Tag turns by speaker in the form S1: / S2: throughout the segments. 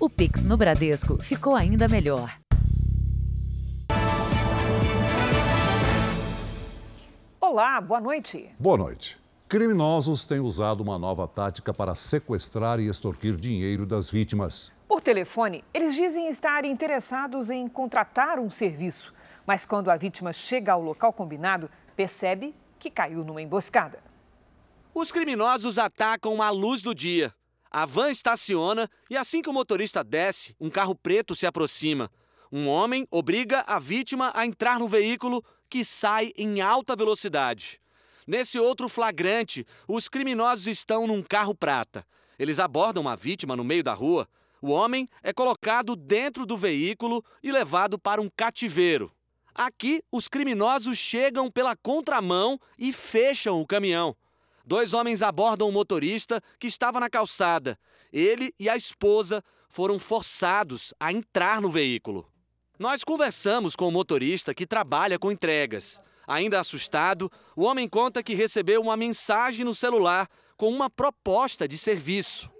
S1: O Pix no Bradesco ficou ainda melhor.
S2: Olá, boa noite.
S3: Boa noite. Criminosos têm usado uma nova tática para sequestrar e extorquir dinheiro das vítimas.
S2: Por telefone, eles dizem estar interessados em contratar um serviço, mas quando a vítima chega ao local combinado, percebe que caiu numa emboscada.
S4: Os criminosos atacam à luz do dia. A van estaciona e assim que o motorista desce, um carro preto se aproxima. Um homem obriga a vítima a entrar no veículo que sai em alta velocidade. Nesse outro flagrante, os criminosos estão num carro prata. Eles abordam a vítima no meio da rua. O homem é colocado dentro do veículo e levado para um cativeiro. Aqui, os criminosos chegam pela contramão e fecham o caminhão. Dois homens abordam o motorista que estava na calçada. Ele e a esposa foram forçados a entrar no veículo. Nós conversamos com o motorista que trabalha com entregas. Ainda assustado, o homem conta que recebeu uma mensagem no celular com uma proposta de serviço.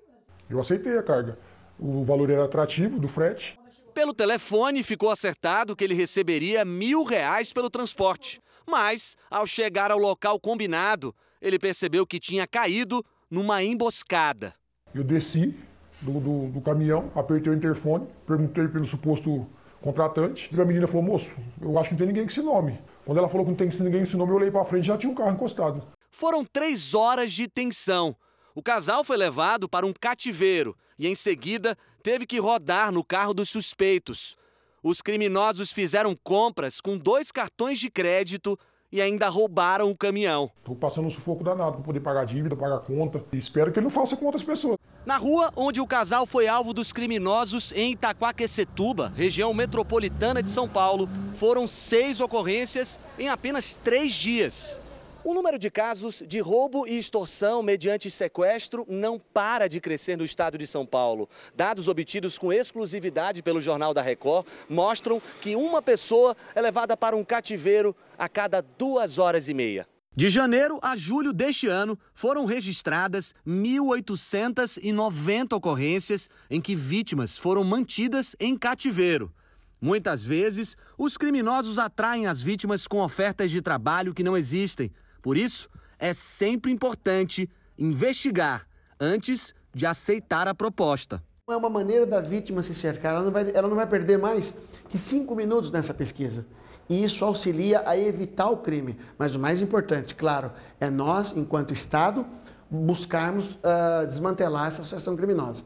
S5: Eu aceitei a carga. O valor era atrativo do frete.
S4: Pelo telefone ficou acertado que ele receberia mil reais pelo transporte. Mas, ao chegar ao local combinado, ele percebeu que tinha caído numa emboscada.
S5: Eu desci do, do, do caminhão, apertei o interfone, perguntei pelo suposto contratante. E a menina falou: moço, eu acho que não tem ninguém com esse nome. Quando ela falou que não tem ninguém com esse nome, eu olhei para frente e já tinha um carro encostado.
S4: Foram três horas de tensão. O casal foi levado para um cativeiro e, em seguida, teve que rodar no carro dos suspeitos. Os criminosos fizeram compras com dois cartões de crédito e ainda roubaram o caminhão.
S5: Estou passando um sufoco danado para poder pagar dívida, pagar conta. E espero que ele não faça com outras pessoas.
S4: Na rua onde o casal foi alvo dos criminosos em Itaquaquecetuba, região metropolitana de São Paulo, foram seis ocorrências em apenas três dias. O número de casos de roubo e extorsão mediante sequestro não para de crescer no estado de São Paulo. Dados obtidos com exclusividade pelo Jornal da Record mostram que uma pessoa é levada para um cativeiro a cada duas horas e meia. De janeiro a julho deste ano, foram registradas 1.890 ocorrências em que vítimas foram mantidas em cativeiro. Muitas vezes, os criminosos atraem as vítimas com ofertas de trabalho que não existem por isso, é sempre importante investigar antes de aceitar a proposta.
S6: É uma maneira da vítima se cercar, ela não vai, ela não vai perder mais que cinco minutos nessa pesquisa. E isso auxilia a evitar o crime. Mas o mais importante, claro, é nós, enquanto Estado, buscarmos uh, desmantelar essa associação criminosa.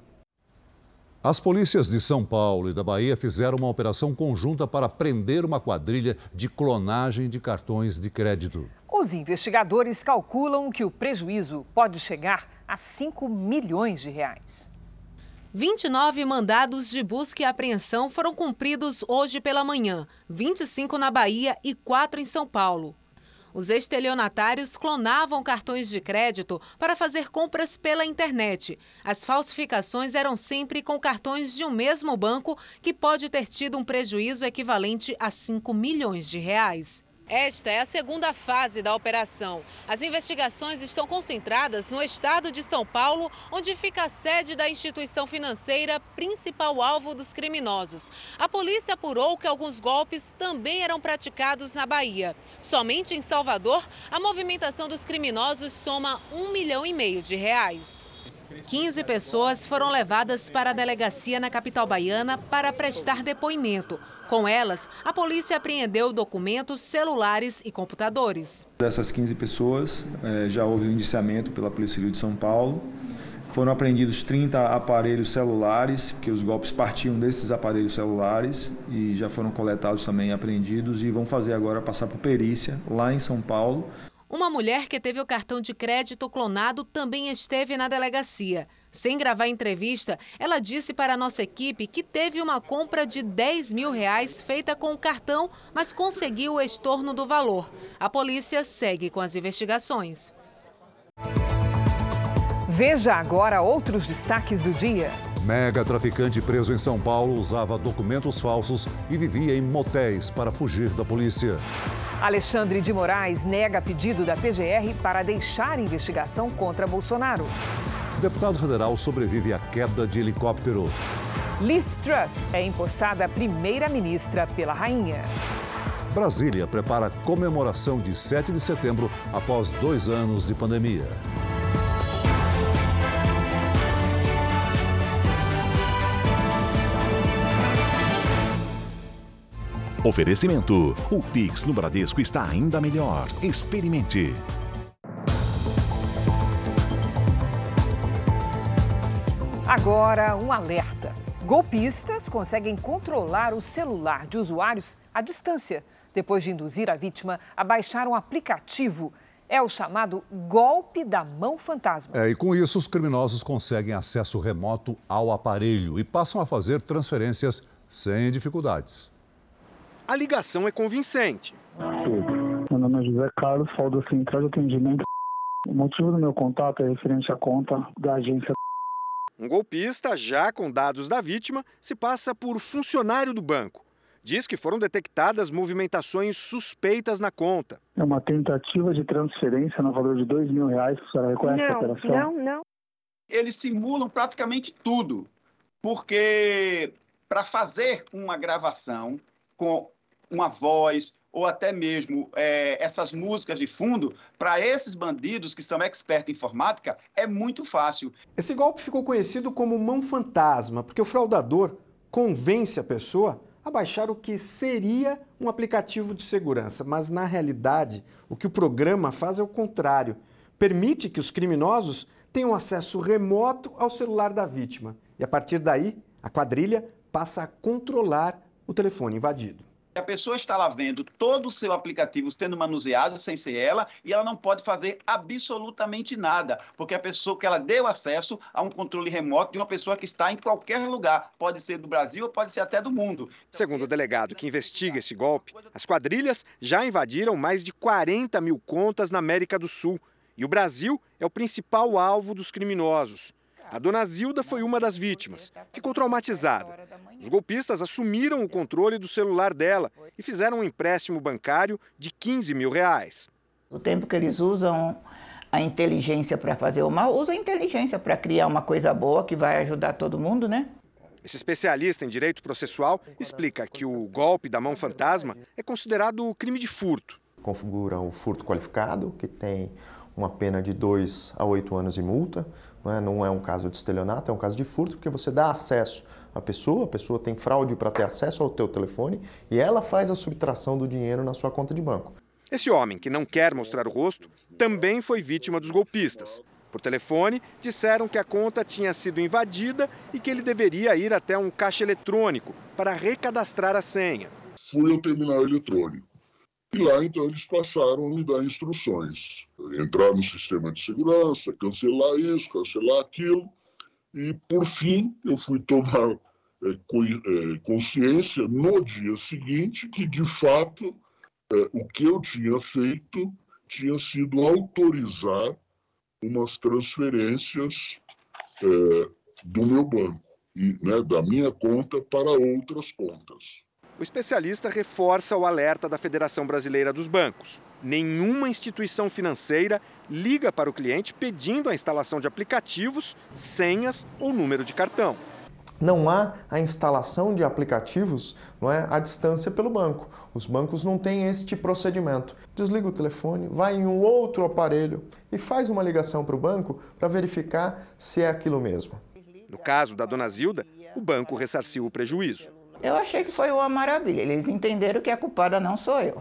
S3: As polícias de São Paulo e da Bahia fizeram uma operação conjunta para prender uma quadrilha de clonagem de cartões de crédito.
S2: Os investigadores calculam que o prejuízo pode chegar a 5 milhões de reais.
S7: 29 mandados de busca e apreensão foram cumpridos hoje pela manhã, 25 na Bahia e 4 em São Paulo. Os estelionatários clonavam cartões de crédito para fazer compras pela internet. As falsificações eram sempre com cartões de um mesmo banco que pode ter tido um prejuízo equivalente a 5 milhões de reais. Esta é a segunda fase da operação. As investigações estão concentradas no estado de São Paulo, onde fica a sede da instituição financeira, principal alvo dos criminosos. A polícia apurou que alguns golpes também eram praticados na Bahia. Somente em Salvador, a movimentação dos criminosos soma um milhão e meio de reais. 15 pessoas foram levadas para a delegacia na capital baiana para prestar depoimento. Com elas, a polícia apreendeu documentos, celulares e computadores.
S8: Dessas 15 pessoas, eh, já houve um indiciamento pela Polícia Civil de São Paulo. Foram apreendidos 30 aparelhos celulares, que os golpes partiam desses aparelhos celulares e já foram coletados também apreendidos e vão fazer agora passar por perícia lá em São Paulo.
S7: Uma mulher que teve o cartão de crédito clonado também esteve na delegacia. Sem gravar entrevista, ela disse para a nossa equipe que teve uma compra de 10 mil reais feita com o cartão, mas conseguiu o estorno do valor. A polícia segue com as investigações.
S2: Veja agora outros destaques do dia.
S3: Mega traficante preso em São Paulo usava documentos falsos e vivia em motéis para fugir da polícia.
S2: Alexandre de Moraes nega pedido da PGR para deixar investigação contra Bolsonaro.
S3: Deputado federal sobrevive à queda de helicóptero.
S2: Liz Truss é empossada primeira-ministra pela rainha.
S3: Brasília prepara comemoração de 7 de setembro após dois anos de pandemia.
S9: Oferecimento: o Pix no Bradesco está ainda melhor. Experimente.
S2: Agora, um alerta. Golpistas conseguem controlar o celular de usuários à distância, depois de induzir a vítima a baixar um aplicativo. É o chamado golpe da mão fantasma.
S3: É, e com isso, os criminosos conseguem acesso remoto ao aparelho e passam a fazer transferências sem dificuldades.
S10: A ligação é convincente.
S11: Meu nome é José Carlos, falo do Central de Atendimento. O motivo do meu contato é referente à conta da agência.
S10: Um golpista, já com dados da vítima, se passa por funcionário do banco. Diz que foram detectadas movimentações suspeitas na conta.
S11: É uma tentativa de transferência no valor de dois mil reais. A senhora reconhece
S12: não,
S11: a operação?
S12: Não, não.
S13: Eles simulam praticamente tudo, porque para fazer uma gravação com uma voz ou até mesmo é, essas músicas de fundo, para esses bandidos que são expertos em informática, é muito fácil.
S10: Esse golpe ficou conhecido como mão fantasma, porque o fraudador convence a pessoa a baixar o que seria um aplicativo de segurança, mas na realidade, o que o programa faz é o contrário. Permite que os criminosos tenham acesso remoto ao celular da vítima e a partir daí, a quadrilha passa a controlar o telefone invadido.
S13: A pessoa está lá vendo todo o seu aplicativo sendo manuseado sem ser ela e ela não pode fazer absolutamente nada, porque a pessoa que ela deu acesso a um controle remoto de uma pessoa que está em qualquer lugar, pode ser do Brasil ou pode ser até do mundo.
S10: Segundo o delegado que investiga esse golpe, as quadrilhas já invadiram mais de 40 mil contas na América do Sul e o Brasil é o principal alvo dos criminosos. A dona Zilda foi uma das vítimas. Ficou traumatizada. Os golpistas assumiram o controle do celular dela e fizeram um empréstimo bancário de 15 mil reais.
S14: O tempo que eles usam a inteligência para fazer o mal, usa a inteligência para criar uma coisa boa que vai ajudar todo mundo, né?
S10: Esse especialista em direito processual explica que o golpe da mão fantasma é considerado crime de furto.
S15: Configura o furto qualificado, que tem uma pena de 2 a 8 anos de multa. Não é, não é um caso de estelionato, é um caso de furto, porque você dá acesso à pessoa, a pessoa tem fraude para ter acesso ao teu telefone e ela faz a subtração do dinheiro na sua conta de banco.
S10: Esse homem, que não quer mostrar o rosto, também foi vítima dos golpistas. Por telefone, disseram que a conta tinha sido invadida e que ele deveria ir até um caixa eletrônico para recadastrar a senha.
S16: Fui ao terminal eletrônico. E lá, então, eles passaram a me dar instruções. Entrar no sistema de segurança, cancelar isso, cancelar aquilo. E, por fim, eu fui tomar é, consciência no dia seguinte que, de fato, é, o que eu tinha feito tinha sido autorizar umas transferências é, do meu banco, e, né, da minha conta para outras contas.
S10: O especialista reforça o alerta da Federação Brasileira dos Bancos. Nenhuma instituição financeira liga para o cliente pedindo a instalação de aplicativos, senhas ou número de cartão.
S15: Não há a instalação de aplicativos não é, à distância pelo banco. Os bancos não têm este procedimento. Desliga o telefone, vai em um outro aparelho e faz uma ligação para o banco para verificar se é aquilo mesmo.
S10: No caso da dona Zilda, o banco ressarciu o prejuízo.
S14: Eu achei que foi uma maravilha. Eles entenderam que a culpada não sou eu.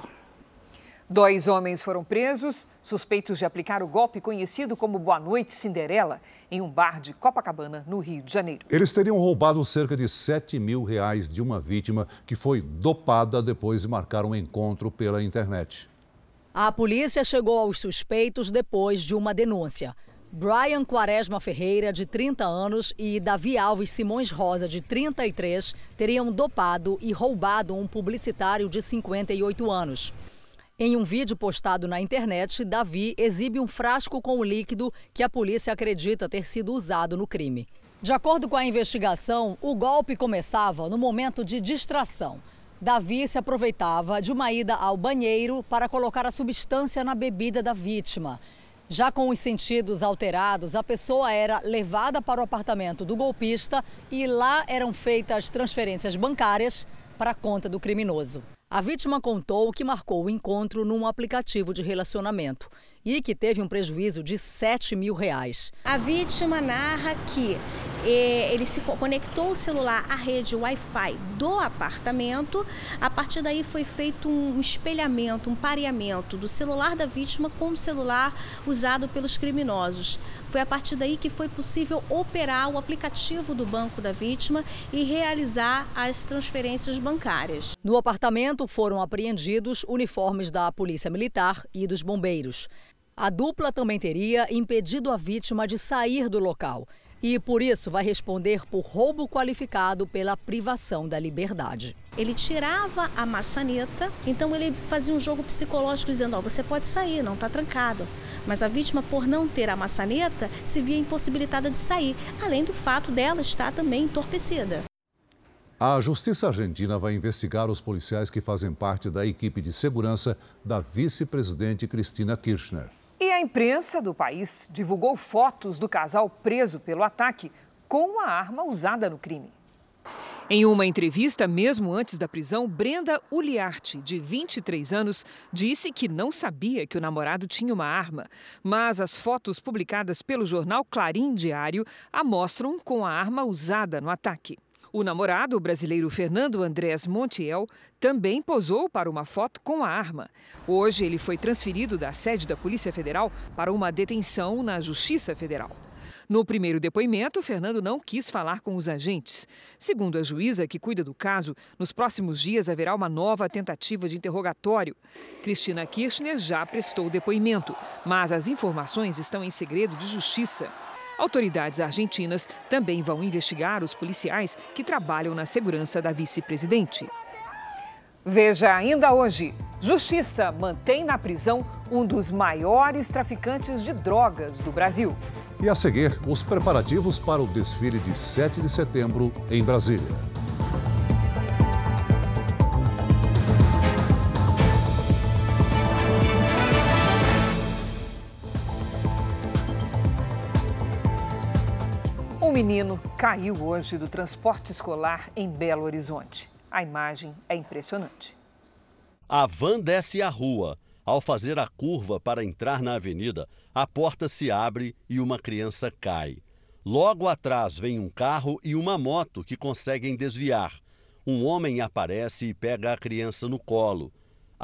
S2: Dois homens foram presos, suspeitos de aplicar o golpe conhecido como Boa Noite Cinderela, em um bar de Copacabana, no Rio de Janeiro.
S3: Eles teriam roubado cerca de 7 mil reais de uma vítima que foi dopada depois de marcar um encontro pela internet.
S17: A polícia chegou aos suspeitos depois de uma denúncia. Brian Quaresma Ferreira, de 30 anos, e Davi Alves Simões Rosa, de 33, teriam dopado e roubado um publicitário de 58 anos. Em um vídeo postado na internet, Davi exibe um frasco com o líquido que a polícia acredita ter sido usado no crime. De acordo com a investigação, o golpe começava no momento de distração. Davi se aproveitava de uma ida ao banheiro para colocar a substância na bebida da vítima. Já com os sentidos alterados, a pessoa era levada para o apartamento do golpista e lá eram feitas transferências bancárias para a conta do criminoso. A vítima contou que marcou o encontro num aplicativo de relacionamento e que teve um prejuízo de 7 mil reais.
S12: A vítima narra que ele se conectou o celular à rede Wi-Fi do apartamento. A partir daí foi feito um espelhamento, um pareamento do celular da vítima com o celular usado pelos criminosos. Foi a partir daí que foi possível operar o aplicativo do banco da vítima e realizar as transferências bancárias.
S17: No apartamento foram apreendidos uniformes da Polícia Militar e dos bombeiros. A dupla também teria impedido a vítima de sair do local e, por isso, vai responder por roubo qualificado pela privação da liberdade.
S12: Ele tirava a maçaneta, então ele fazia um jogo psicológico dizendo: oh, você pode sair, não está trancado. Mas a vítima, por não ter a maçaneta, se via impossibilitada de sair, além do fato dela estar também entorpecida.
S3: A Justiça Argentina vai investigar os policiais que fazem parte da equipe de segurança da vice-presidente Cristina Kirchner.
S2: E a imprensa do país divulgou fotos do casal preso pelo ataque com a arma usada no crime. Em uma entrevista, mesmo antes da prisão, Brenda Uliarte, de 23 anos, disse que não sabia que o namorado tinha uma arma. Mas as fotos publicadas pelo jornal Clarim Diário a mostram com a arma usada no ataque. O namorado, o brasileiro Fernando Andrés Montiel, também posou para uma foto com a arma. Hoje, ele foi transferido da sede da Polícia Federal para uma detenção na Justiça Federal. No primeiro depoimento, Fernando não quis falar com os agentes. Segundo a juíza que cuida do caso, nos próximos dias haverá uma nova tentativa de interrogatório. Cristina Kirchner já prestou depoimento, mas as informações estão em segredo de justiça. Autoridades argentinas também vão investigar os policiais que trabalham na segurança da vice-presidente. Veja ainda hoje: Justiça mantém na prisão um dos maiores traficantes de drogas do Brasil.
S3: E a seguir, os preparativos para o desfile de 7 de setembro em Brasília.
S2: Um menino caiu hoje do transporte escolar em Belo Horizonte. A imagem é impressionante.
S18: A van desce a rua. Ao fazer a curva para entrar na avenida, a porta se abre e uma criança cai. Logo atrás vem um carro e uma moto que conseguem desviar. Um homem aparece e pega a criança no colo.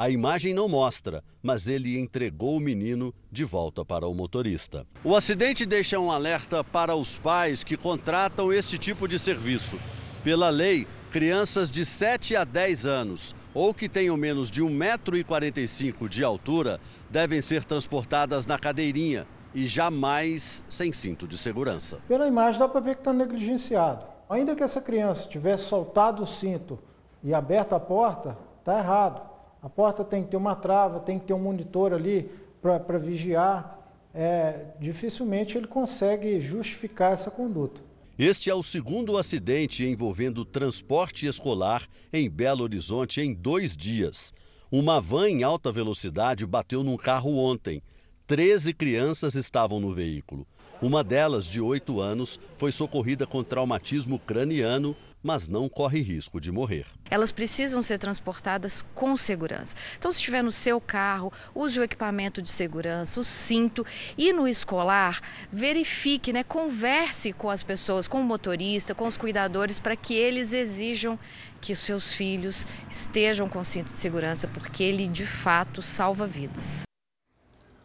S18: A imagem não mostra, mas ele entregou o menino de volta para o motorista. O acidente deixa um alerta para os pais que contratam esse tipo de serviço. Pela lei, crianças de 7 a 10 anos ou que tenham menos de 1,45m de altura devem ser transportadas na cadeirinha e jamais sem cinto de segurança.
S19: Pela imagem dá para ver que está negligenciado. Ainda que essa criança tivesse soltado o cinto e aberto a porta, está errado. A porta tem que ter uma trava, tem que ter um monitor ali para vigiar. É, dificilmente ele consegue justificar essa conduta.
S18: Este é o segundo acidente envolvendo transporte escolar em Belo Horizonte em dois dias. Uma van em alta velocidade bateu num carro ontem. Treze crianças estavam no veículo. Uma delas, de 8 anos, foi socorrida com traumatismo craniano mas não corre risco de morrer.
S20: Elas precisam ser transportadas com segurança. Então, se estiver no seu carro, use o equipamento de segurança, o cinto. E no escolar, verifique, né, converse com as pessoas, com o motorista, com os cuidadores, para que eles exijam que os seus filhos estejam com cinto de segurança, porque ele de fato salva vidas.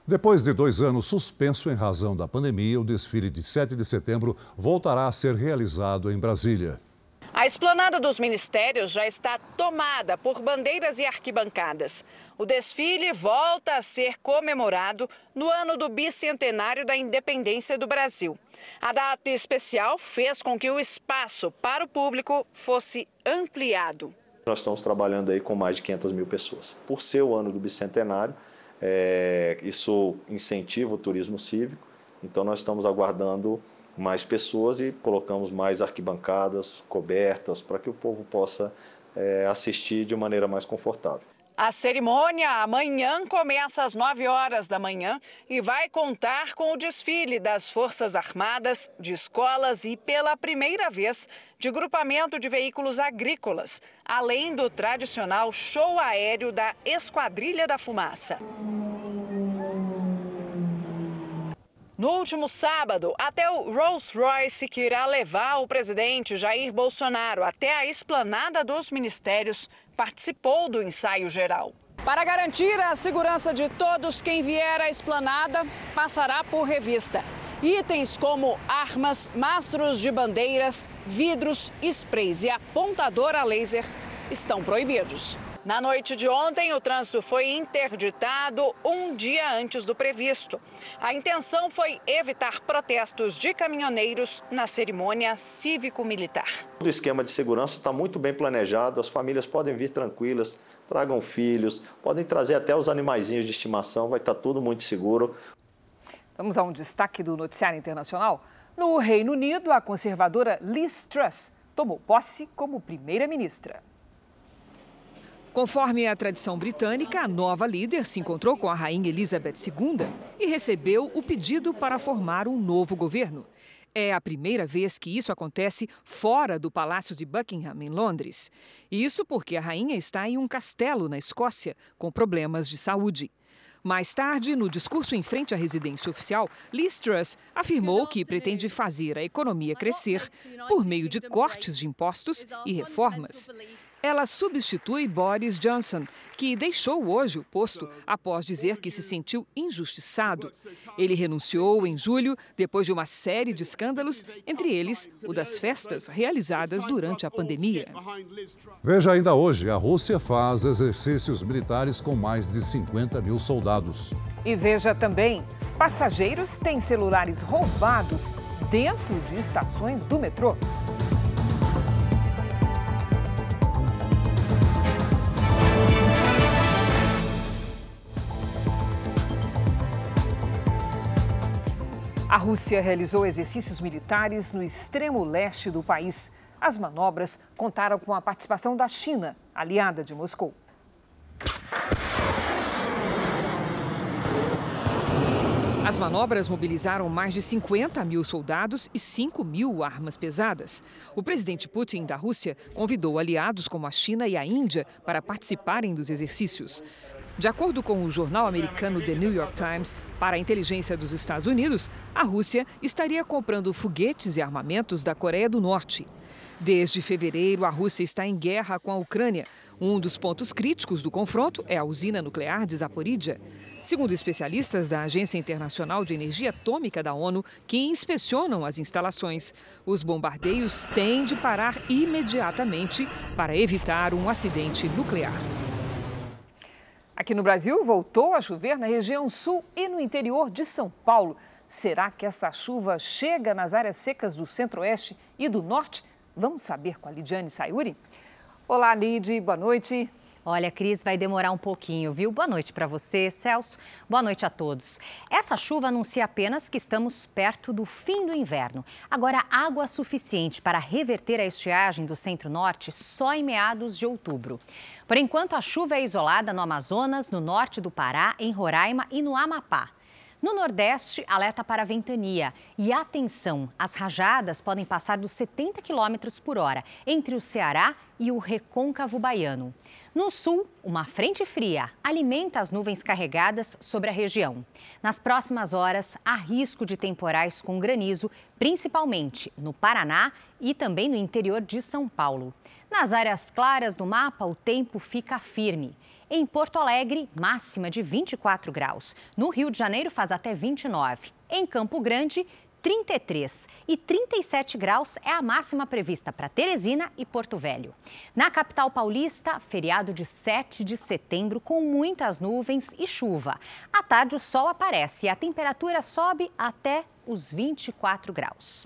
S3: Depois de dois anos suspenso em razão da pandemia, o desfile de 7 de setembro voltará a ser realizado em Brasília.
S21: A esplanada dos ministérios já está tomada por bandeiras e arquibancadas. O desfile volta a ser comemorado no ano do bicentenário da independência do Brasil. A data especial fez com que o espaço para o público fosse ampliado.
S22: Nós estamos trabalhando aí com mais de 500 mil pessoas. Por ser o ano do bicentenário, é, isso incentiva o turismo cívico, então nós estamos aguardando mais pessoas e colocamos mais arquibancadas cobertas para que o povo possa é, assistir de maneira mais confortável.
S21: A cerimônia amanhã começa às 9 horas da manhã e vai contar com o desfile das Forças Armadas, de escolas e, pela primeira vez, de grupamento de veículos agrícolas, além do tradicional show aéreo da Esquadrilha da Fumaça. No último sábado, até o Rolls-Royce que irá levar o presidente Jair Bolsonaro até a esplanada dos ministérios participou do ensaio geral. Para garantir a segurança de todos, quem vier à esplanada passará por revista. Itens como armas, mastros de bandeiras, vidros, sprays e apontador a laser estão proibidos. Na noite de ontem, o trânsito foi interditado um dia antes do previsto. A intenção foi evitar protestos de caminhoneiros na cerimônia cívico-militar.
S22: O esquema de segurança está muito bem planejado, as famílias podem vir tranquilas, tragam filhos, podem trazer até os animaizinhos de estimação, vai estar tudo muito seguro.
S2: Vamos a um destaque do noticiário internacional. No Reino Unido, a conservadora Liz Truss tomou posse como primeira-ministra. Conforme a tradição britânica, a nova líder se encontrou com a rainha Elizabeth II e recebeu o pedido para formar um novo governo. É a primeira vez que isso acontece fora do Palácio de Buckingham, em Londres. Isso porque a rainha está em um castelo na Escócia, com problemas de saúde. Mais tarde, no discurso em frente à residência oficial, Liz Truss afirmou que pretende fazer a economia crescer por meio de cortes de impostos e reformas. Ela substitui Boris Johnson, que deixou hoje o posto após dizer que se sentiu injustiçado. Ele renunciou em julho depois de uma série de escândalos, entre eles o das festas realizadas durante a pandemia.
S3: Veja ainda hoje: a Rússia faz exercícios militares com mais de 50 mil soldados.
S2: E veja também: passageiros têm celulares roubados dentro de estações do metrô. A Rússia realizou exercícios militares no extremo leste do país. As manobras contaram com a participação da China, aliada de Moscou. As manobras mobilizaram mais de 50 mil soldados e 5 mil armas pesadas. O presidente Putin da Rússia convidou aliados como a China e a Índia para participarem dos exercícios. De acordo com o jornal americano The New York Times, para a inteligência dos Estados Unidos, a Rússia estaria comprando foguetes e armamentos da Coreia do Norte. Desde fevereiro, a Rússia está em guerra com a Ucrânia. Um dos pontos críticos do confronto é a usina nuclear de Zaporizhia. Segundo especialistas da Agência Internacional de Energia Atômica da ONU, que inspecionam as instalações, os bombardeios têm de parar imediatamente para evitar um acidente nuclear. Aqui no Brasil, voltou a chover na região sul e no interior de São Paulo. Será que essa chuva chega nas áreas secas do centro-oeste e do norte? Vamos saber com a Lidiane Sayuri? Olá, Lid, boa noite.
S23: Olha, Cris, vai demorar um pouquinho, viu? Boa noite para você, Celso. Boa noite a todos. Essa chuva anuncia apenas que estamos perto do fim do inverno. Agora, água suficiente para reverter a estiagem do centro-norte só em meados de outubro. Por enquanto, a chuva é isolada no Amazonas, no norte do Pará, em Roraima e no Amapá. No Nordeste, alerta para ventania. E atenção, as rajadas podem passar dos 70 km por hora entre o Ceará e o recôncavo baiano. No sul, uma frente fria alimenta as nuvens carregadas sobre a região. Nas próximas horas, há risco de temporais com granizo, principalmente no Paraná e também no interior de São Paulo. Nas áreas claras do mapa, o tempo fica firme. Em Porto Alegre, máxima de 24 graus. No Rio de Janeiro, faz até 29. Em Campo Grande, 33 e 37 graus é a máxima prevista para Teresina e Porto Velho. Na capital paulista, feriado de 7 de setembro com muitas nuvens e chuva. À tarde o sol aparece e a temperatura sobe até os 24 graus.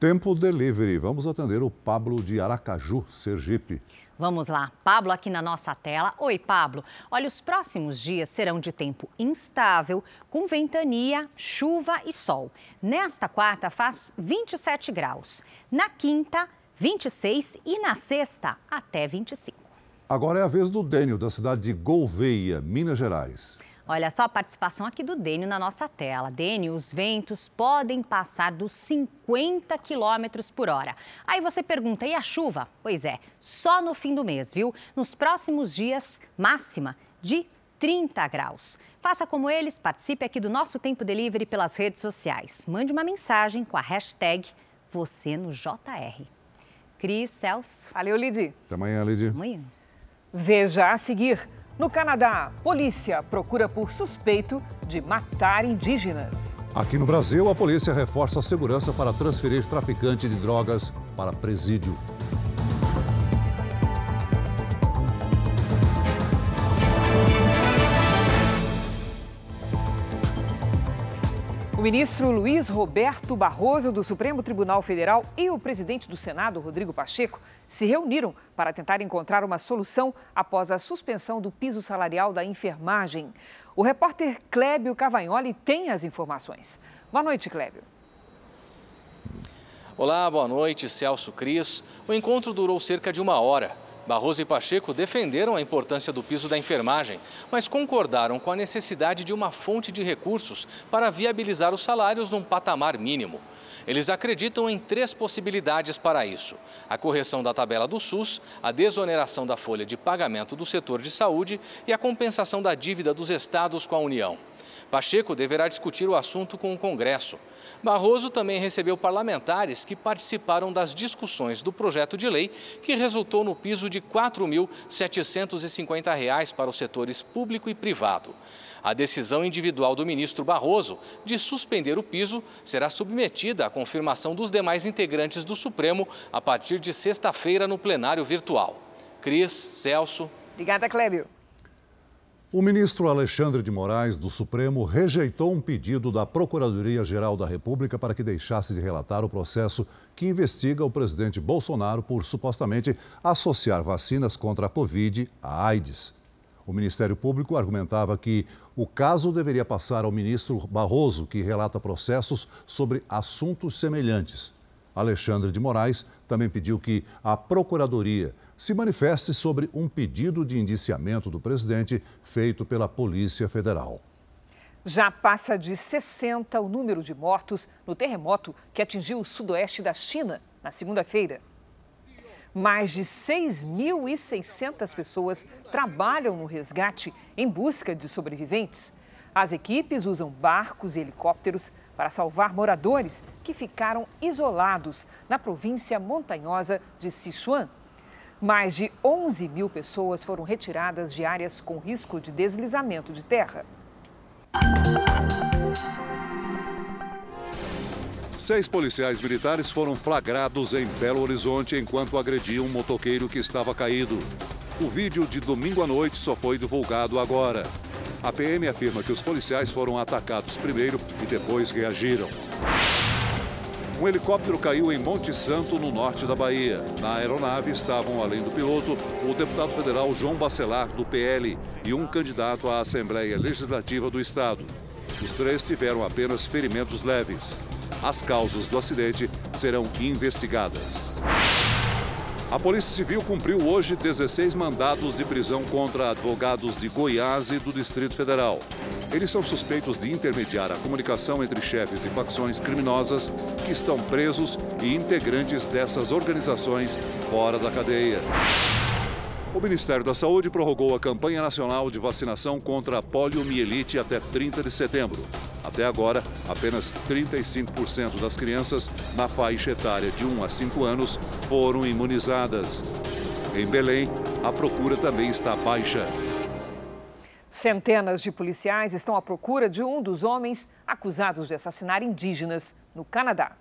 S3: Tempo delivery. Vamos atender o Pablo de Aracaju, Sergipe.
S23: Vamos lá, Pablo aqui na nossa tela. Oi, Pablo. Olha, os próximos dias serão de tempo instável, com ventania, chuva e sol. Nesta quarta faz 27 graus. Na quinta, 26 e na sexta, até 25.
S3: Agora é a vez do Dênio, da cidade de Gouveia, Minas Gerais.
S23: Olha só a participação aqui do Dênio na nossa tela. Dênio, os ventos podem passar dos 50 quilômetros por hora. Aí você pergunta, e a chuva? Pois é, só no fim do mês, viu? Nos próximos dias, máxima de 30 graus. Faça como eles, participe aqui do nosso Tempo Delivery pelas redes sociais. Mande uma mensagem com a hashtag você no JR. Cris, Celso.
S2: Valeu, Lidi.
S3: Até amanhã, Lidi.
S23: Amanhã.
S2: Veja a seguir. No Canadá, polícia procura por suspeito de matar indígenas.
S3: Aqui no Brasil, a polícia reforça a segurança para transferir traficante de drogas para presídio.
S2: Ministro Luiz Roberto Barroso, do Supremo Tribunal Federal, e o presidente do Senado, Rodrigo Pacheco, se reuniram para tentar encontrar uma solução após a suspensão do piso salarial da enfermagem. O repórter Clébio Cavagnoli tem as informações. Boa noite, Clébio.
S24: Olá, boa noite, Celso Cris. O encontro durou cerca de uma hora. Barroso e Pacheco defenderam a importância do piso da enfermagem, mas concordaram com a necessidade de uma fonte de recursos para viabilizar os salários num patamar mínimo. Eles acreditam em três possibilidades para isso: a correção da tabela do SUS, a desoneração da folha de pagamento do setor de saúde e a compensação da dívida dos estados com a União. Pacheco deverá discutir o assunto com o Congresso. Barroso também recebeu parlamentares que participaram das discussões do projeto de lei que resultou no piso de R$ 4.750 para os setores público e privado. A decisão individual do ministro Barroso de suspender o piso será submetida à confirmação dos demais integrantes do Supremo a partir de sexta-feira no plenário virtual. Cris, Celso.
S2: Obrigada, Clébio.
S3: O ministro Alexandre de Moraes, do Supremo, rejeitou um pedido da Procuradoria-Geral da República para que deixasse de relatar o processo que investiga o presidente Bolsonaro por supostamente associar vacinas contra a Covid à AIDS. O Ministério Público argumentava que o caso deveria passar ao ministro Barroso, que relata processos sobre assuntos semelhantes. Alexandre de Moraes também pediu que a Procuradoria se manifeste sobre um pedido de indiciamento do presidente feito pela Polícia Federal.
S2: Já passa de 60 o número de mortos no terremoto que atingiu o sudoeste da China na segunda-feira. Mais de 6.600 pessoas trabalham no resgate em busca de sobreviventes. As equipes usam barcos e helicópteros para salvar moradores que ficaram isolados na província montanhosa de Sichuan. Mais de 11 mil pessoas foram retiradas de áreas com risco de deslizamento de terra.
S3: Seis policiais militares foram flagrados em Belo Horizonte enquanto agrediam um motoqueiro que estava caído. O vídeo de domingo à noite só foi divulgado agora. A PM afirma que os policiais foram atacados primeiro e depois reagiram. Um helicóptero caiu em Monte Santo, no norte da Bahia. Na aeronave estavam, além do piloto, o deputado federal João Bacelar, do PL, e um candidato à Assembleia Legislativa do Estado. Os três tiveram apenas ferimentos leves. As causas do acidente serão investigadas. A Polícia Civil cumpriu hoje 16 mandados de prisão contra advogados de Goiás e do Distrito Federal. Eles são suspeitos de intermediar a comunicação entre chefes de facções criminosas que estão presos e integrantes dessas organizações fora da cadeia. O Ministério da Saúde prorrogou a campanha nacional de vacinação contra a poliomielite até 30 de setembro. Até agora, apenas 35% das crianças na faixa etária de 1 a 5 anos foram imunizadas. Em Belém, a procura também está baixa.
S2: Centenas de policiais estão à procura de um dos homens acusados de assassinar indígenas no Canadá.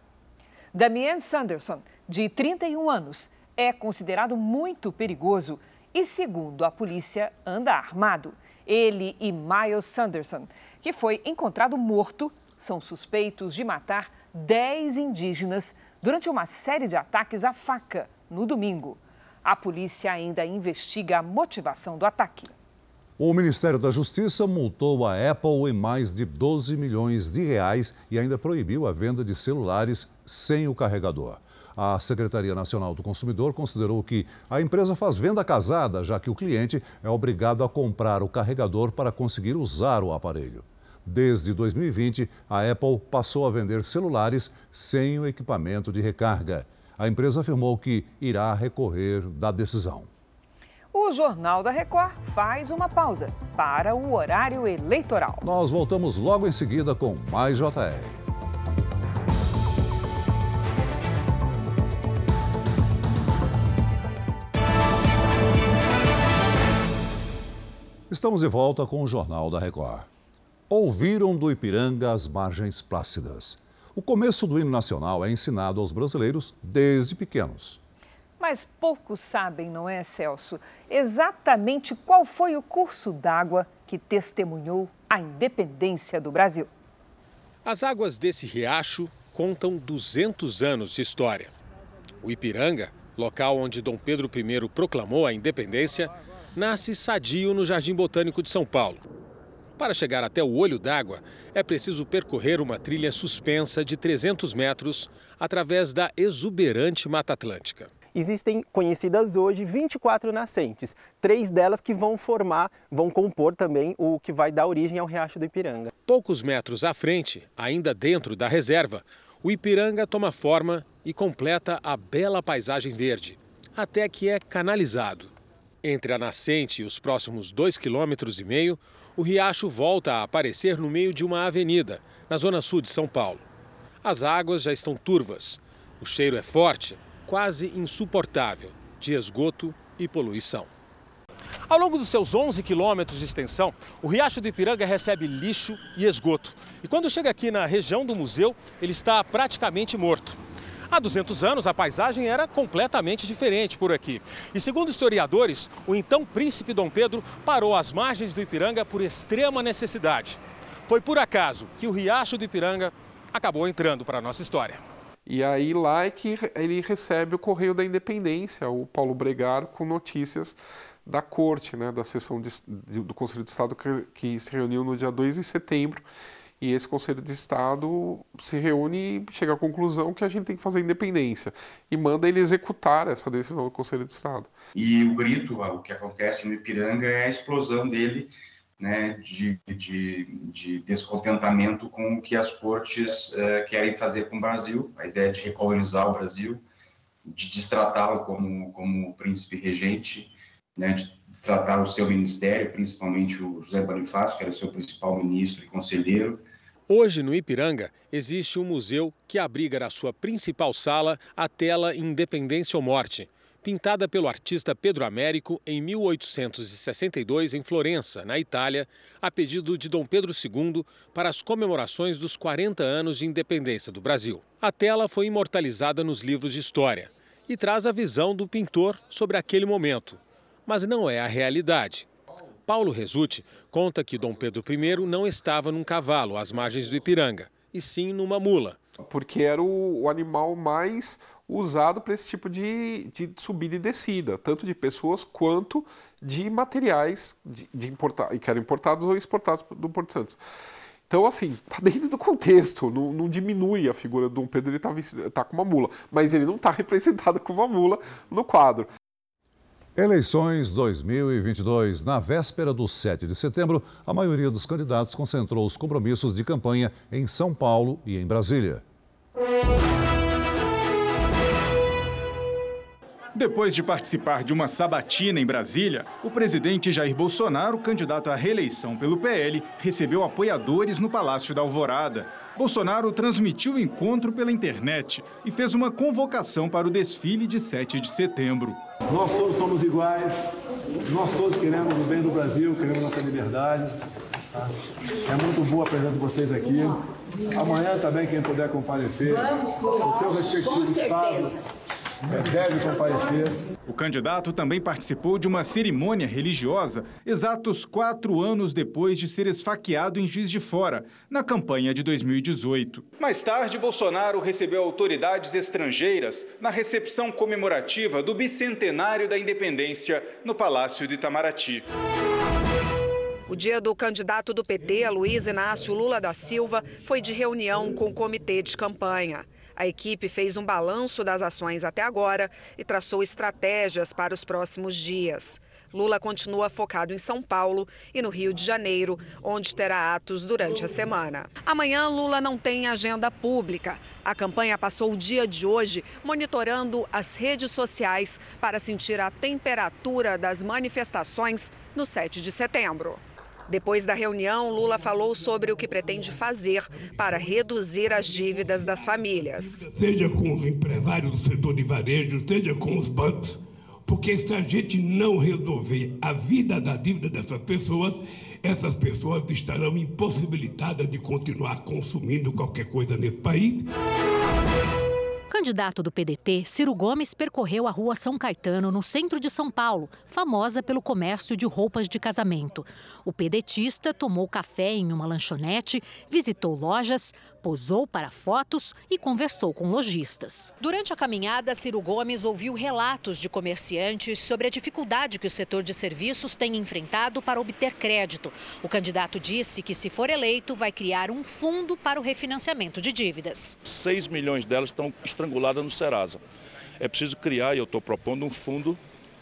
S2: Damien Sanderson, de 31 anos, é considerado muito perigoso e, segundo a polícia, anda armado. Ele e Miles Sanderson, que foi encontrado morto, são suspeitos de matar 10 indígenas durante uma série de ataques à faca no domingo. A polícia ainda investiga a motivação do ataque.
S3: O Ministério da Justiça multou a Apple em mais de 12 milhões de reais e ainda proibiu a venda de celulares sem o carregador. A Secretaria Nacional do Consumidor considerou que a empresa faz venda casada, já que o cliente é obrigado a comprar o carregador para conseguir usar o aparelho. Desde 2020, a Apple passou a vender celulares sem o equipamento de recarga. A empresa afirmou que irá recorrer da decisão.
S2: O Jornal da Record faz uma pausa para o horário eleitoral.
S3: Nós voltamos logo em seguida com mais JR. Estamos de volta com o Jornal da Record. Ouviram do Ipiranga as margens plácidas. O começo do hino nacional é ensinado aos brasileiros desde pequenos.
S2: Mas poucos sabem, não é, Celso, exatamente qual foi o curso d'água que testemunhou a independência do Brasil.
S25: As águas desse riacho contam 200 anos de história. O Ipiranga, local onde Dom Pedro I proclamou a independência, nasce sadio no Jardim Botânico de São Paulo. Para chegar até o olho d'água, é preciso percorrer uma trilha suspensa de 300 metros através da exuberante Mata Atlântica
S26: existem conhecidas hoje 24 nascentes, três delas que vão formar, vão compor também o que vai dar origem ao Riacho do Ipiranga.
S25: Poucos metros à frente, ainda dentro da reserva, o Ipiranga toma forma e completa a bela paisagem verde, até que é canalizado. Entre a nascente e os próximos dois quilômetros e meio, o riacho volta a aparecer no meio de uma avenida, na zona sul de São Paulo. As águas já estão turvas, o cheiro é forte quase insuportável de esgoto e poluição. Ao longo dos seus 11 quilômetros de extensão, o Riacho do Ipiranga recebe lixo e esgoto. E quando chega aqui na região do museu, ele está praticamente morto. Há 200 anos, a paisagem era completamente diferente por aqui. E segundo historiadores, o então príncipe Dom Pedro parou às margens do Ipiranga por extrema necessidade. Foi por acaso que o Riacho do Ipiranga acabou entrando para a nossa história.
S27: E aí lá é que ele recebe o Correio da Independência, o Paulo Bregar, com notícias da corte, né, da sessão de, do Conselho de Estado que, que, se reuniu no dia 2 de setembro. E esse Conselho de Estado se reúne e chega à conclusão que a gente tem que fazer independência e manda ele executar essa decisão do Conselho de Estado.
S28: E o grito, o que acontece no Ipiranga é a explosão dele né, de, de, de, descontentamento com o que as cortes uh, querem fazer com o Brasil, a ideia de recolonizar o Brasil, de destratá-lo como, como príncipe regente, né, de destratar o seu ministério, principalmente o José Bonifácio, que era o seu principal ministro e conselheiro.
S25: Hoje, no Ipiranga, existe um museu que abriga na sua principal sala a tela Independência ou Morte, pintada pelo artista Pedro Américo em 1862 em Florença, na Itália, a pedido de Dom Pedro II para as comemorações dos 40 anos de independência do Brasil. A tela foi imortalizada nos livros de história e traz a visão do pintor sobre aquele momento, mas não é a realidade. Paulo Resutti conta que Dom Pedro I não estava num cavalo às margens do Ipiranga, e sim numa mula.
S27: Porque era o, animal mais usado para esse tipo de, de subida e descida, tanto de pessoas quanto de materiais de, de importar, que eram importados ou exportados do Porto Santos. Então, assim, tá dentro do contexto, não, não diminui a figura do Dom Pedro, ele tá, tá com uma mula, mas ele não está representado com uma mula no quadro.
S3: Eleições 2022. Na véspera do 7 de setembro, a maioria dos candidatos concentrou os compromissos de campanha em São Paulo e em Brasília.
S29: Depois de participar de uma sabatina em Brasília, o presidente Jair Bolsonaro, candidato à reeleição pelo PL, recebeu apoiadores no Palácio da Alvorada. Bolsonaro transmitiu o encontro pela internet e fez uma convocação para o desfile de 7 de setembro.
S30: Nós todos somos iguais, nós todos queremos o bem do Brasil, queremos nossa liberdade. Tá? É muito bom apresentar vocês aqui. Amanhã também, quem puder comparecer, o seu respectivo estado deve comparecer.
S29: O candidato também participou de uma cerimônia religiosa exatos quatro anos depois de ser esfaqueado em Juiz de Fora, na campanha de 2018. Mais tarde, Bolsonaro recebeu autoridades estrangeiras na recepção comemorativa do bicentenário da independência no Palácio de Itamaraty.
S31: O dia do candidato do PT, Luiz Inácio Lula da Silva, foi de reunião com o comitê de campanha. A equipe fez um balanço das ações até agora e traçou estratégias para os próximos dias. Lula continua focado em São Paulo e no Rio de Janeiro, onde terá atos durante a semana. Amanhã, Lula não tem agenda pública. A campanha passou o dia de hoje monitorando as redes sociais para sentir a temperatura das manifestações no 7 de setembro. Depois da reunião, Lula falou sobre o que pretende fazer para reduzir as dívidas das famílias.
S32: Seja com os empresários do setor de varejo, seja com os bancos, porque se a gente não resolver a vida da dívida dessas pessoas, essas pessoas estarão impossibilitadas de continuar consumindo qualquer coisa nesse país
S33: candidato do PDT, Ciro Gomes percorreu a rua São Caetano, no centro de São Paulo, famosa pelo comércio de roupas de casamento. O pedetista tomou café em uma lanchonete, visitou lojas, posou para fotos e conversou com lojistas. Durante a caminhada, Ciro Gomes ouviu relatos de comerciantes sobre a dificuldade que o setor de serviços tem enfrentado para obter crédito. O candidato disse que, se for eleito, vai criar um fundo para o refinanciamento de dívidas.
S34: 6 milhões delas estão estranguladas no Serasa. É preciso criar, e eu estou propondo, um fundo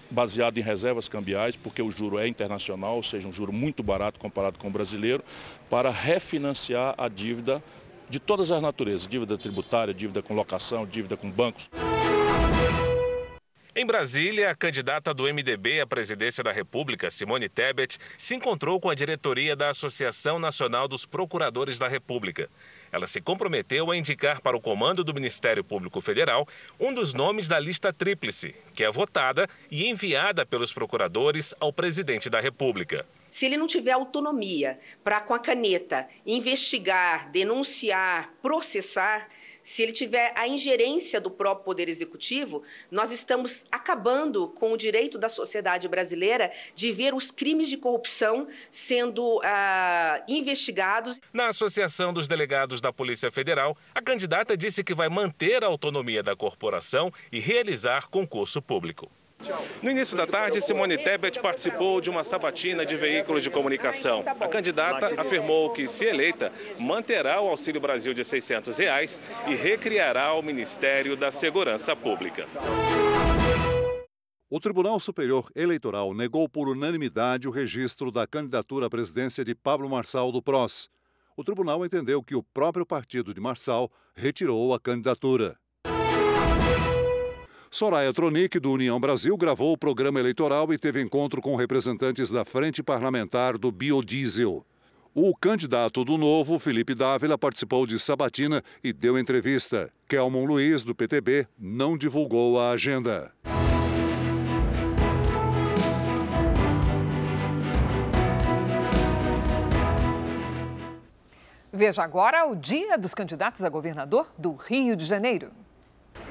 S34: baseado em reservas cambiais, porque o juro é internacional, ou seja, um juro muito barato comparado com o brasileiro, para refinanciar a dívida de todas as naturezas, dívida tributária, dívida com locação, dívida com bancos.
S35: Em Brasília, a candidata do MDB à presidência da República, Simone Tebet, se encontrou com a diretoria da Associação Nacional dos Procuradores da República. Ela se comprometeu a indicar para o comando do Ministério Público Federal um dos nomes da lista tríplice, que é votada e enviada pelos procuradores ao presidente da República.
S36: Se ele não tiver autonomia para, com a caneta, investigar, denunciar, processar, se ele tiver a ingerência do próprio Poder Executivo, nós estamos acabando com o direito da sociedade brasileira de ver os crimes de corrupção sendo ah, investigados.
S35: Na Associação dos Delegados da Polícia Federal, a candidata disse que vai manter a autonomia da corporação e realizar concurso público. No início da tarde, Simone Tebet participou de uma sabatina de veículos de comunicação. A candidata afirmou que, se eleita, manterá o Auxílio Brasil de 600 reais e recriará o Ministério da Segurança Pública.
S3: O Tribunal Superior Eleitoral negou por unanimidade o registro da candidatura à presidência de Pablo Marçal do PROS. O tribunal entendeu que o próprio partido de Marçal retirou a candidatura. Soraya Tronic, do União Brasil, gravou o programa eleitoral e teve encontro com representantes da Frente Parlamentar do Biodiesel. O candidato do Novo, Felipe Dávila, participou de sabatina e deu entrevista. Kelmon Luiz, do PTB, não divulgou a agenda.
S2: Veja agora o dia dos candidatos a governador do Rio de Janeiro.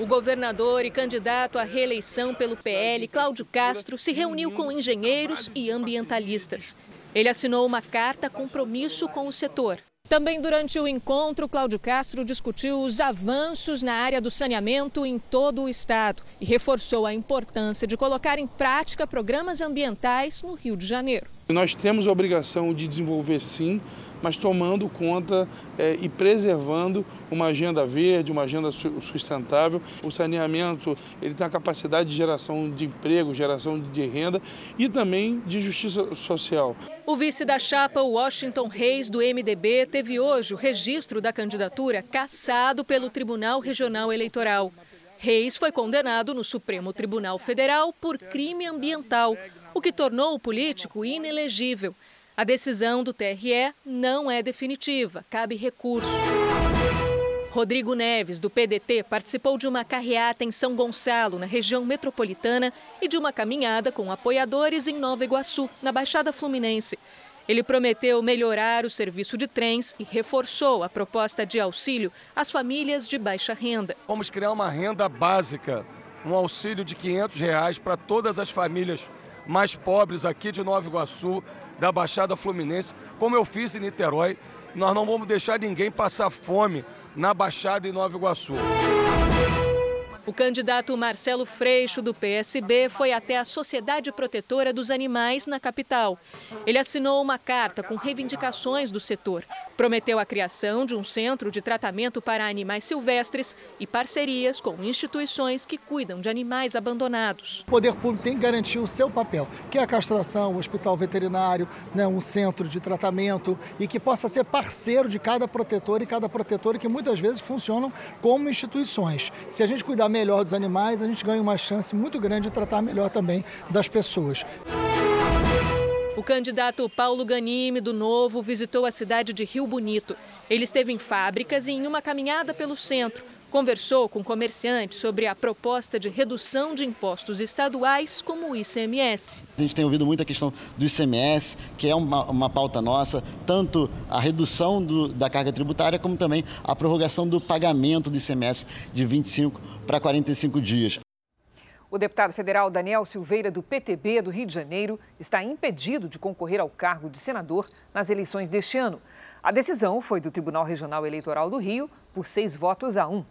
S33: O governador e candidato à reeleição pelo PL, Cláudio Castro, se reuniu com engenheiros e ambientalistas. Ele assinou uma carta compromisso com o setor. Também durante o encontro, Cláudio Castro discutiu os avanços na área do saneamento em todo o estado e reforçou a importância de colocar em prática programas ambientais no Rio de Janeiro.
S27: Nós temos a obrigação de desenvolver, sim, mas tomando conta é, e preservando uma agenda verde, uma agenda sustentável. O saneamento ele tem a capacidade de geração de emprego, geração de renda e também de justiça social.
S33: O vice da chapa, Washington Reis, do MDB, teve hoje o registro da candidatura cassado pelo Tribunal Regional Eleitoral. Reis foi condenado no Supremo Tribunal Federal por crime ambiental, o que tornou o político inelegível. A decisão do TRE não é definitiva, cabe recurso. Rodrigo Neves, do PDT, participou de uma carreata em São Gonçalo, na região metropolitana, e de uma caminhada com apoiadores em Nova Iguaçu, na Baixada Fluminense. Ele prometeu melhorar o serviço de trens e reforçou a proposta de auxílio às famílias de baixa renda.
S37: Vamos criar uma renda básica, um auxílio de 500 reais para todas as famílias mais pobres aqui de Nova Iguaçu, da Baixada Fluminense, como eu fiz em Niterói. Nós não vamos deixar ninguém passar fome na Baixada em Nova Iguaçu.
S33: O candidato Marcelo Freixo, do PSB, foi até a Sociedade Protetora dos Animais na capital. Ele assinou uma carta com reivindicações do setor, Prometeu a criação de um centro de tratamento para animais silvestres e parcerias com instituições que cuidam de animais abandonados.
S38: O poder público tem que garantir o seu papel, que é a castração, o hospital veterinário, né, um centro de tratamento e que possa ser parceiro de cada protetor e cada protetor que muitas vezes funcionam como instituições. Se a gente cuidar melhor dos animais, a gente ganha uma chance muito grande de tratar melhor também das pessoas.
S33: O candidato Paulo Ganime, do Novo, visitou a cidade de Rio Bonito. Ele esteve em fábricas e em uma caminhada pelo centro. Conversou com comerciantes sobre a proposta de redução de impostos estaduais, como o ICMS.
S30: A gente tem ouvido muito a questão do ICMS, que é uma, uma pauta nossa, tanto a redução do, da carga tributária, como também a prorrogação do pagamento do ICMS de 25 para 45 dias.
S2: O deputado federal Daniel Silveira, do PTB do Rio de Janeiro, está impedido de concorrer ao cargo de senador nas eleições deste ano. A decisão foi do Tribunal Regional Eleitoral do Rio por seis votos a um.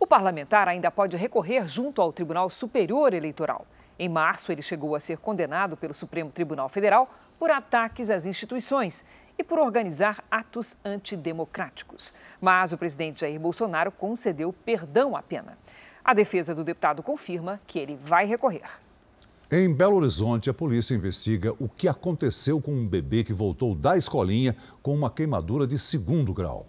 S2: O parlamentar ainda pode recorrer junto ao Tribunal Superior Eleitoral. Em março, ele chegou a ser condenado pelo Supremo Tribunal Federal por ataques às instituições e por organizar atos antidemocráticos. Mas o presidente Jair Bolsonaro concedeu perdão à pena. A defesa do deputado confirma que ele vai recorrer.
S3: Em Belo Horizonte, a polícia investiga o que aconteceu com um bebê que voltou da escolinha com uma queimadura de segundo grau.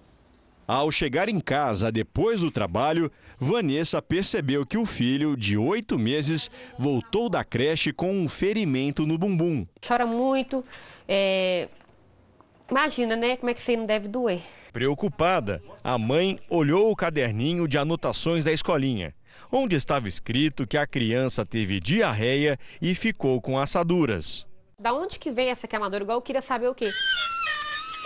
S29: Ao chegar em casa depois do trabalho, Vanessa percebeu que o filho, de oito meses, voltou da creche com um ferimento no bumbum.
S39: Chora muito. É... Imagina, né? Como é que você não deve doer?
S29: Preocupada, a mãe olhou o caderninho de anotações da escolinha onde estava escrito que a criança teve diarreia e ficou com assaduras.
S39: Da onde que vem essa queimadura? Igual eu queria saber o quê?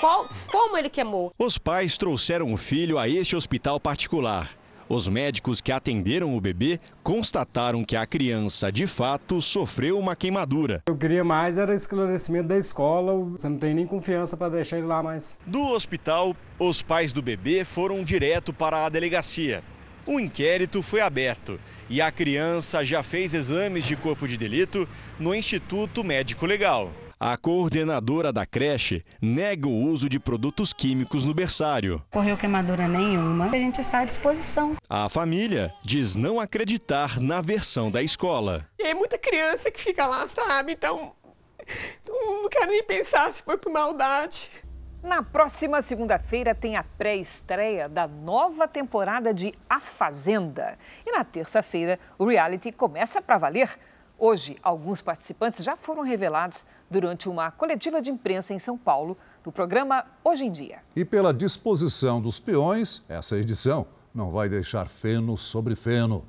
S39: Qual, como ele queimou?
S29: Os pais trouxeram o filho a este hospital particular. Os médicos que atenderam o bebê constataram que a criança, de fato, sofreu uma queimadura.
S40: Eu queria mais era esclarecimento da escola, você não tem nem confiança para deixar ele lá mais.
S29: Do hospital, os pais do bebê foram direto para a delegacia. O inquérito foi aberto e a criança já fez exames de corpo de delito no Instituto Médico Legal. A coordenadora da creche nega o uso de produtos químicos no berçário.
S41: Correu queimadura nenhuma, a gente está à disposição.
S29: A família diz não acreditar na versão da escola.
S39: E é muita criança que fica lá, sabe? Então, não quero nem pensar se foi por maldade.
S2: Na próxima segunda-feira tem a pré-estreia da nova temporada de A Fazenda. E na terça-feira o reality começa para valer. Hoje, alguns participantes já foram revelados durante uma coletiva de imprensa em São Paulo do programa Hoje em Dia.
S3: E pela disposição dos peões, essa edição não vai deixar feno sobre feno.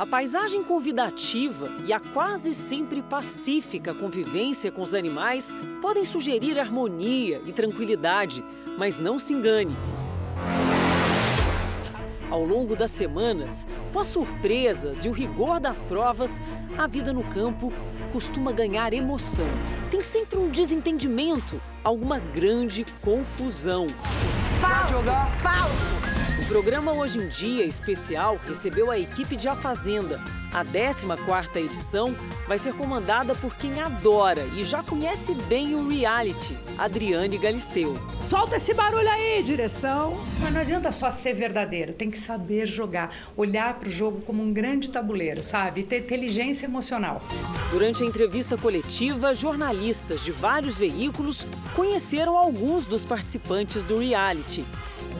S42: A paisagem convidativa e a quase sempre pacífica convivência com os animais podem sugerir harmonia e tranquilidade, mas não se engane. Ao longo das semanas, com as surpresas e o rigor das provas, a vida no campo costuma ganhar emoção. Tem sempre um desentendimento, alguma grande confusão.
S39: Falso! Falso!
S42: O programa Hoje em Dia especial recebeu a equipe de A Fazenda. A 14ª edição vai ser comandada por quem adora e já conhece bem o reality, Adriane Galisteu.
S43: Solta esse barulho aí, direção! Mas não adianta só ser verdadeiro, tem que saber jogar, olhar para o jogo como um grande tabuleiro, sabe? Ter inteligência emocional.
S42: Durante a entrevista coletiva, jornalistas de vários veículos conheceram alguns dos participantes do reality.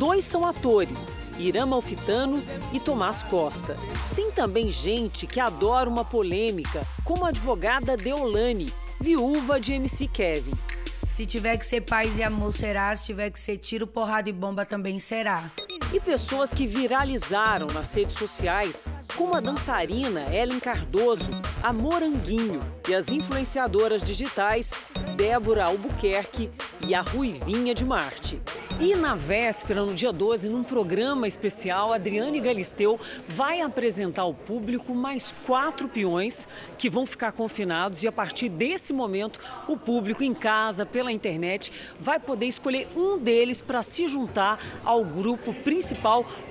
S42: Dois são atores, Irã Malfitano e Tomás Costa. Tem também gente que adora uma polêmica, como a advogada Deolane, viúva de MC Kevin.
S44: Se tiver que ser paz e amor, será. Se tiver que ser tiro, porrada e bomba, também será.
S42: E pessoas que viralizaram nas redes sociais, como a dançarina Ellen Cardoso, a Moranguinho e as influenciadoras digitais Débora Albuquerque e a Ruivinha de Marte. E na véspera, no dia 12, num programa especial, Adriane Galisteu vai apresentar ao público mais quatro peões que vão ficar confinados e a partir desse momento o público em casa, pela internet, vai poder escolher um deles para se juntar ao grupo principal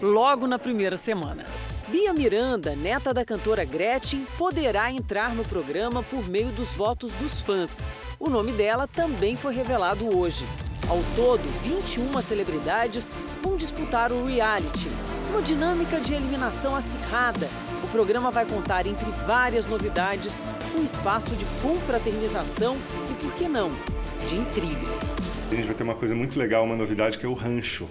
S42: logo na primeira semana. Bia Miranda, neta da cantora Gretchen, poderá entrar no programa por meio dos votos dos fãs. O nome dela também foi revelado hoje. Ao todo, 21 celebridades vão disputar o reality. Uma dinâmica de eliminação acirrada. O programa vai contar, entre várias novidades, um espaço de confraternização e, por que não, de intrigas.
S45: A gente vai ter uma coisa muito legal, uma novidade que é o rancho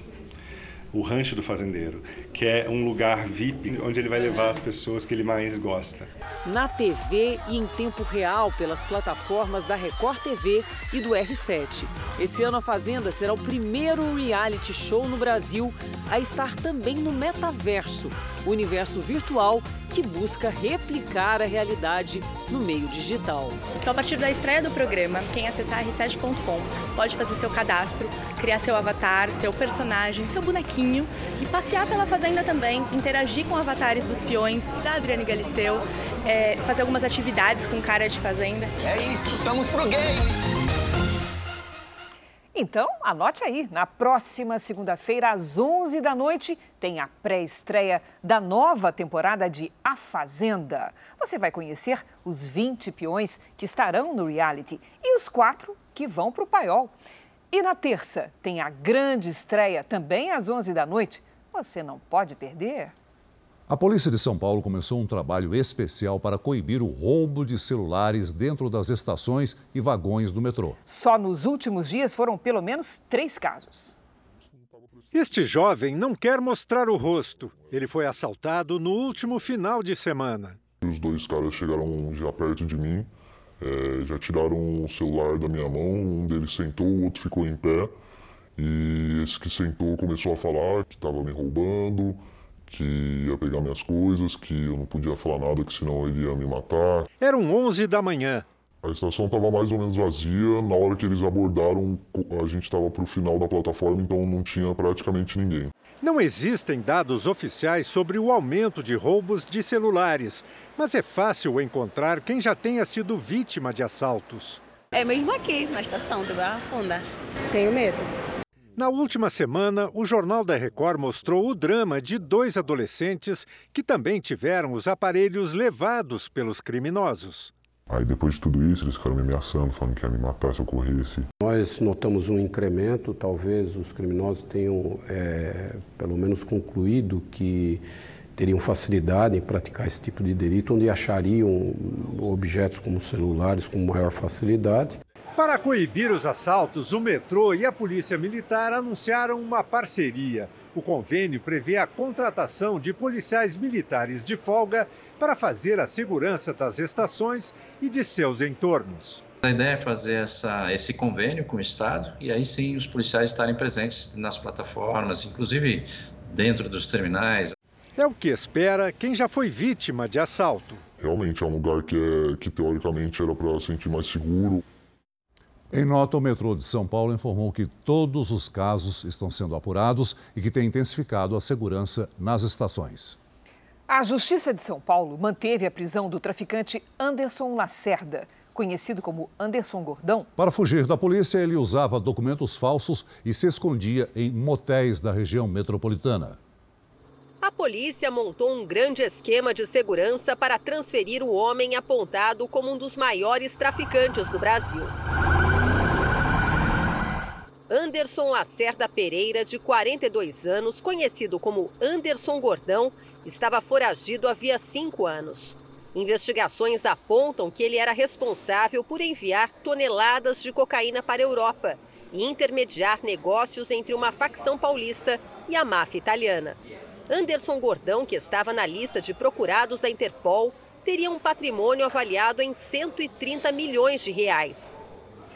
S45: o Rancho do Fazendeiro, que é um lugar VIP onde ele vai levar as pessoas que ele mais gosta.
S42: Na TV e em tempo real pelas plataformas da Record TV e do R7. Esse ano a Fazenda será o primeiro reality show no Brasil a estar também no metaverso, universo virtual que busca replicar a realidade no meio digital.
S46: Então, a partir da estreia do programa, quem acessar r7.com pode fazer seu cadastro, criar seu avatar, seu personagem, seu bonequinho e passear pela fazenda também, interagir com avatares dos peões, da Adriane Galisteu, é, fazer algumas atividades com cara de fazenda.
S47: É isso, estamos pro game!
S2: Então, anote aí, na próxima segunda-feira, às 11 da noite, tem a pré-estreia da nova temporada de A Fazenda. Você vai conhecer os 20 peões que estarão no reality e os quatro que vão para o paiol. E na terça, tem a grande estreia, também às 11 da noite. Você não pode perder.
S3: A Polícia de São Paulo começou um trabalho especial para coibir o roubo de celulares dentro das estações e vagões do metrô.
S2: Só nos últimos dias foram pelo menos três casos.
S10: Este jovem não quer mostrar o rosto. Ele foi assaltado no último final de semana.
S48: Os dois caras chegaram já perto de mim, é, já tiraram o celular da minha mão. Um deles sentou, o outro ficou em pé. E esse que sentou começou a falar que estava me roubando que ia pegar minhas coisas, que eu não podia falar nada, que senão ele ia me matar.
S10: Eram 11 da manhã.
S48: A estação estava mais ou menos vazia. Na hora que eles abordaram, a gente estava para o final da plataforma, então não tinha praticamente ninguém.
S10: Não existem dados oficiais sobre o aumento de roubos de celulares, mas é fácil encontrar quem já tenha sido vítima de assaltos.
S14: É mesmo aqui, na estação do Barra Funda.
S12: Tenho medo.
S10: Na última semana, o Jornal da Record mostrou o drama de dois adolescentes que também tiveram os aparelhos levados pelos criminosos.
S48: Aí depois de tudo isso, eles ficaram me ameaçando, falando que ia me matar se eu corresse.
S29: Nós notamos um incremento, talvez os criminosos tenham é, pelo menos concluído que teriam facilidade em praticar esse tipo de delito, onde achariam objetos como celulares com maior facilidade.
S10: Para coibir os assaltos, o metrô e a Polícia Militar anunciaram uma parceria. O convênio prevê a contratação de policiais militares de folga para fazer a segurança das estações e de seus entornos.
S49: A ideia é fazer essa, esse convênio com o Estado e aí sim os policiais estarem presentes nas plataformas, inclusive dentro dos terminais.
S10: É o que espera quem já foi vítima de assalto.
S48: Realmente é um lugar que, é, que teoricamente era para sentir mais seguro.
S3: Em nota, o metrô de São Paulo informou que todos os casos estão sendo apurados e que tem intensificado a segurança nas estações.
S2: A Justiça de São Paulo manteve a prisão do traficante Anderson Lacerda, conhecido como Anderson Gordão.
S3: Para fugir da polícia, ele usava documentos falsos e se escondia em motéis da região metropolitana.
S26: A polícia montou um grande esquema de segurança para transferir o homem apontado como um dos maiores traficantes do Brasil. Anderson Lacerda Pereira, de 42 anos, conhecido como Anderson Gordão, estava foragido havia cinco anos. Investigações apontam que ele era responsável por enviar toneladas de cocaína para a Europa e intermediar negócios entre uma facção paulista e a máfia italiana. Anderson Gordão, que estava na lista de procurados da Interpol, teria um patrimônio avaliado em 130 milhões de reais.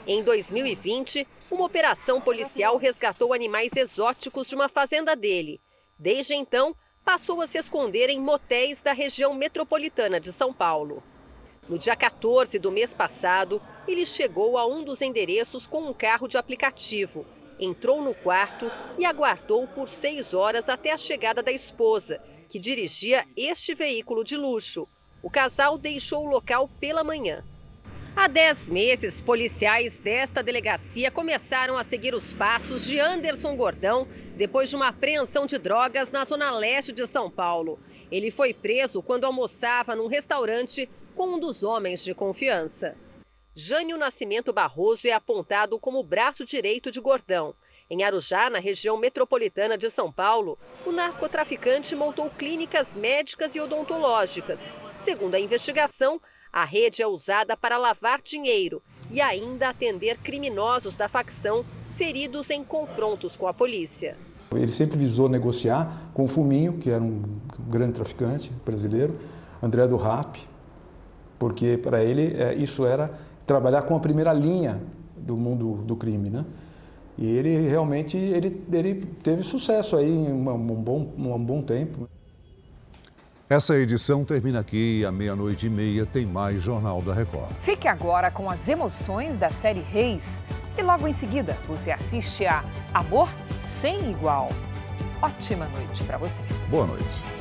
S26: Em 2020, uma operação policial resgatou animais exóticos de uma fazenda dele. Desde então, passou a se esconder em motéis da região metropolitana de São Paulo. No dia 14 do mês passado, ele chegou a um dos endereços com um carro de aplicativo, entrou no quarto e aguardou por seis horas até a chegada da esposa, que dirigia este veículo de luxo. O casal deixou o local pela manhã. Há dez meses, policiais desta delegacia começaram a seguir os passos de Anderson Gordão depois de uma apreensão de drogas na zona leste de São Paulo. Ele foi preso quando almoçava num restaurante com um dos homens de confiança. Jânio Nascimento Barroso é apontado como o braço direito de Gordão. Em Arujá, na região metropolitana de São Paulo, o narcotraficante montou clínicas médicas e odontológicas. Segundo a investigação, a rede é usada para lavar dinheiro e ainda atender criminosos da facção feridos em confrontos com a polícia.
S29: Ele sempre visou negociar com o Fuminho, que era um grande traficante brasileiro, André do Rap, porque para ele é, isso era trabalhar com a primeira linha do mundo do crime, né? E ele realmente ele, ele teve sucesso aí um, um bom, um bom tempo.
S3: Essa edição termina aqui à meia-noite e meia tem mais Jornal da Record.
S2: Fique agora com as emoções da série Reis e logo em seguida você assiste a Amor Sem Igual. Ótima noite para você.
S3: Boa noite.